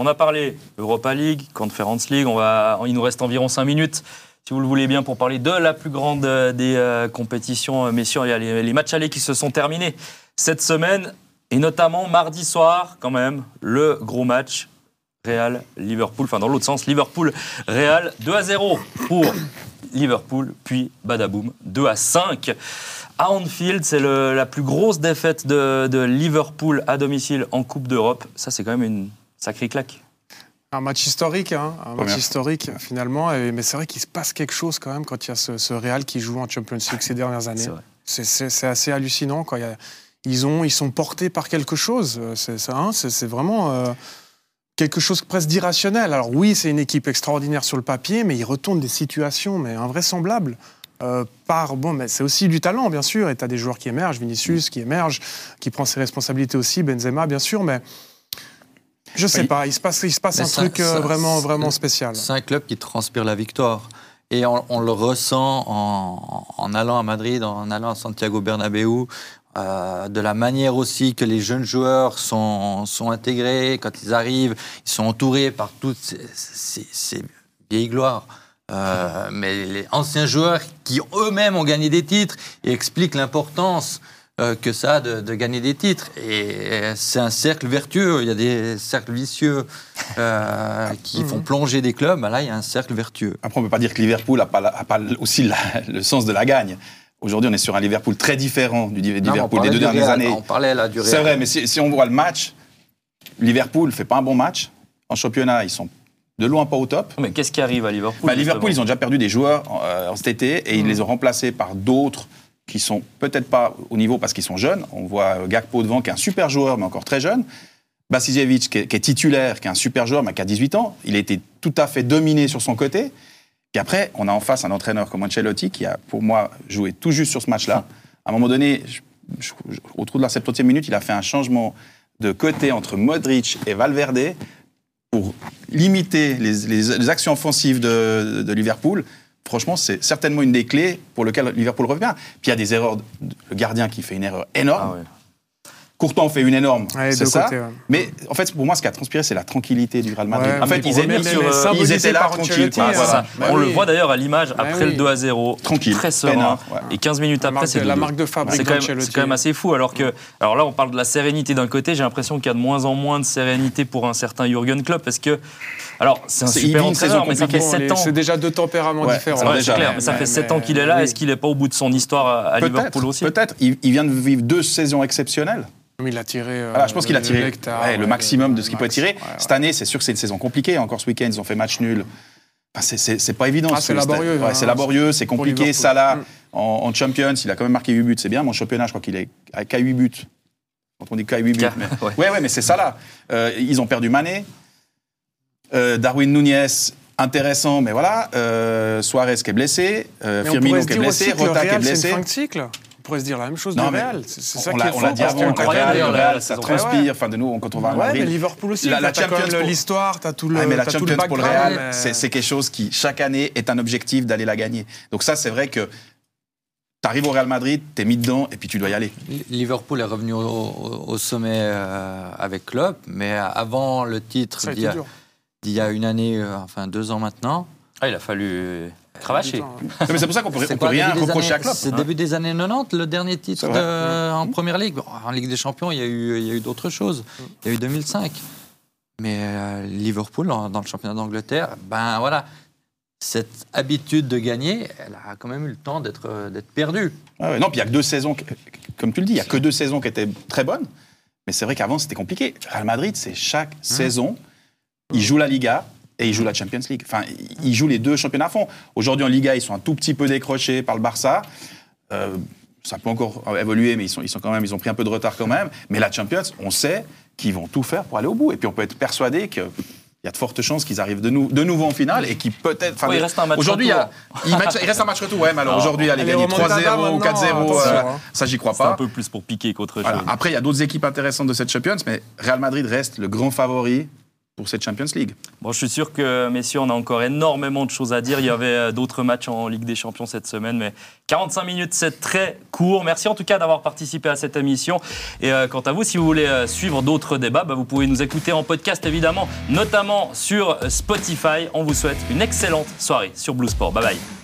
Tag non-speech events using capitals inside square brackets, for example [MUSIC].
On a parlé Europa League, Conference League. On va, il nous reste environ 5 minutes, si vous le voulez bien, pour parler de la plus grande euh, des euh, compétitions. Messieurs, il y a les, matchs allés qui se sont terminés cette semaine. Et notamment mardi soir, quand même, le gros match Real Liverpool, enfin dans l'autre sens, Liverpool Real 2 à 0 pour Liverpool, puis badaboum 2 à 5. À Anfield, c'est la plus grosse défaite de, de Liverpool à domicile en Coupe d'Europe. Ça, c'est quand même une sacrée claque. Un match historique, hein, un match historique finalement. Et- mais c'est vrai qu'il se passe quelque chose quand même quand il y a ce, ce Real qui joue en Champions League ces dernières années. C'est assez hallucinant. Quoi. Il y a- ils, ont, ils sont portés par quelque chose. Euh, C'est hein, c'est- c'est vraiment euh, quelque chose presque d'irrationnel. Alors oui, c'est une équipe extraordinaire sur le papier, mais ils retournent des situations mais invraisemblables. Euh, par bon, mais c'est aussi du talent bien sûr. Et tu as des joueurs qui émergent, Vinicius qui émerge, qui prend ses responsabilités aussi, Benzema bien sûr, mais je sais pas. Il se passe, il se passe un truc euh, vraiment vraiment spécial. C'est un club qui transpire la victoire. Et on, on le ressent en, en allant à Madrid, en allant à Santiago Bernabéu, euh, de la manière aussi que les jeunes joueurs sont, sont intégrés. Quand ils arrivent, ils sont entourés par toutes ces, ces- ces vieilles gloires. Euh, mais les anciens joueurs qui eux-mêmes ont gagné des titres et expliquent l'importance euh, que ça a de, de gagner des titres. Et c'est un cercle vertueux. Il y a des cercles vicieux euh, [LAUGHS] qui font plonger des clubs. Ben là, il y a un cercle vertueux. Après, on ne peut pas dire que Liverpool n'a pas, la- a pas aussi la- le sens de la gagne. Aujourd'hui, on est sur un Liverpool très différent du Non, Liverpool des deux du dernières Real, années. On parlait là du Real. C'est vrai, mais si, si on voit le match, Liverpool fait pas un bon match. En championnat, ils sont de loin pas au top. Mais qu'est-ce qui arrive à Liverpool Bah, Liverpool, ils ont déjà perdu des joueurs euh, en cet été et ils Mm. les ont remplacés par d'autres qui sont peut-être pas au niveau parce qu'ils sont jeunes. On voit euh, Gakpo devant, qui est un super joueur, mais encore très jeune. Basijevic, qui est, titulaire, qui est un super joueur, mais qui a 18 ans. Il a été tout à fait dominé sur son côté. Puis après, on a en face un entraîneur comme Ancelotti qui a, pour moi, joué tout juste sur ce match-là. À un moment donné, au trou de la 70e minute, il a fait un changement de côté entre Modric et Valverde pour limiter les, actions offensives de Liverpool. Franchement, c'est certainement une des clés pour lesquelles Liverpool revient. Puis il y a des erreurs. Le gardien qui fait une erreur énorme. Ah. Courtois en fait une énorme. Ouais, c'est ça. côté, ouais. Mais en fait, pour moi, ce qui a transpiré, c'est la tranquillité du Real Madrid. Ouais, en fait, ils, étaient, sur, euh, ils étaient là tranquilles. Hein. Voilà. Bah on oui. le voit d'ailleurs à l'image Bah après oui. le 2 à 0. Tranquille. Très serein. Et 15 minutes La après, c'est la 2-2. marque de fabrique C'est quand, même, quand assez fou. Alors que, alors là, on parle de la sérénité d'un côté. J'ai l'impression qu'il y a de moins en moins de sérénité pour un certain Jürgen Klopp parce que, alors c'est un super entraîneur, saison mais ça fait compliquée. Bon, 7 les- ans. C'est déjà deux tempéraments différents. C'est vrai, déjà, c'est clair, mais- ça fait 7 ans qu'il est là. Est-ce qu'il n'est pas au bout de son histoire à, Liverpool aussi? peut-être. Il vient de vivre deux saisons exceptionnelles. Il a tiré. euh, Voilà, je pense qu'il a le tiré ouais, le maximum de ce qu'il peut max. tirer. Ouais, ouais. Cette année, c'est sûr que c'est une saison compliquée. Encore ce week-end, ils ont fait match nul. Enfin, c'est- pas évident. Ah, ce- c'est laborieux, Ouais, hein. c'est laborieux, c'est compliqué. Liverpool. Salah, Mm. en, en Champions, il a quand même marqué 8 buts. C'est bien. Mon championnat, je crois qu'il est à qu'à 8 buts. Quand on dit qu'à 8 buts. Qu'à- mais- [LAUGHS] ouais. Ouais, ouais, mais c'est Salah. Euh, ils ont perdu Mané. Euh, Darwin Nunez, intéressant, mais voilà. Euh, Suarez qui est blessé. Euh, Firmino qui est blessé. Rota qui est Real, c'est blessé. une fin de cycle. On pourrait se dire la même chose Non, du mais Real. C'est ça on qui est on l'a dit avant, le Real, ça transpire. Ouais. Enfin, de nous, quand on va à Ouais, mais Madrid. Liverpool aussi. La- Champions pour- l'histoire, t'as tout le. Ouais, mais la Champions pour le Real, mais- c'est quelque chose qui, chaque année, est un objectif d'aller la gagner. Donc ça, c'est vrai que tu arrives au Real Madrid, tu es mis dedans, et puis tu dois y aller. Liverpool est revenu au, sommet euh, avec Klopp, mais avant le titre y, d'il y a une année, euh, enfin deux ans maintenant. Ah, il a fallu Non, mais c'est pour ça qu'on peut, on peut rien reprocher à années- Klopp. C'est hein. début des années 90, le dernier titre de- en Première Ligue. Bon, en Ligue des Champions, il y a eu, il y a eu d'autres choses. Il y a eu 2005. Mais euh, Liverpool, en- dans le championnat d'Angleterre, ben voilà, cette habitude de gagner, elle a quand même eu le temps d'être euh, perdue. Ouais. Non, puis il y a que deux saisons, comme tu le dis, il y a que deux saisons qui étaient très bonnes. Mais c'est vrai qu'avant, c'était compliqué. Real Madrid, c'est chaque saison, il joue la Liga et il joue la Champions League. Enfin, il joue les deux championnats à fond. Aujourd'hui, en Liga, ils sont un tout petit peu décrochés par le Barça. Euh, ça peut encore évoluer, mais ils, sont, ils, sont quand même, ils ont pris un peu de retard quand même. Mais la Champions, on sait qu'ils vont tout faire pour aller au bout. Et puis on peut être persuadé qu'il y a de fortes chances qu'ils arrivent de, nou- de nouveau en finale et qu'ils peut-être. Ouais, il reste un match Aujourd'hui, il, y a- retour. il, match- il reste un match retour. Ouais, mais alors aujourd'hui, aller Allez, gagner remontada 3-0 ou maintenant, 4-0, attention, euh, hein. ça, j'y crois C'est un pas. peu plus pour piquer qu'autre Voilà. chose. Après, il y a d'autres équipes intéressantes de cette Champions, mais Real Madrid reste le grand favori pour cette Champions League. Bon, je suis sûr que, messieurs, on a encore énormément de choses à dire. Il y avait euh, d'autres matchs en Ligue des Champions cette semaine, mais 45 minutes, c'est très court. Merci en tout cas d'avoir participé à cette émission. Et euh, quant à vous, si vous voulez euh, suivre d'autres débats, bah, vous pouvez nous écouter en podcast, évidemment, notamment sur Spotify. On vous souhaite une excellente soirée sur Blue Sport. Bye bye.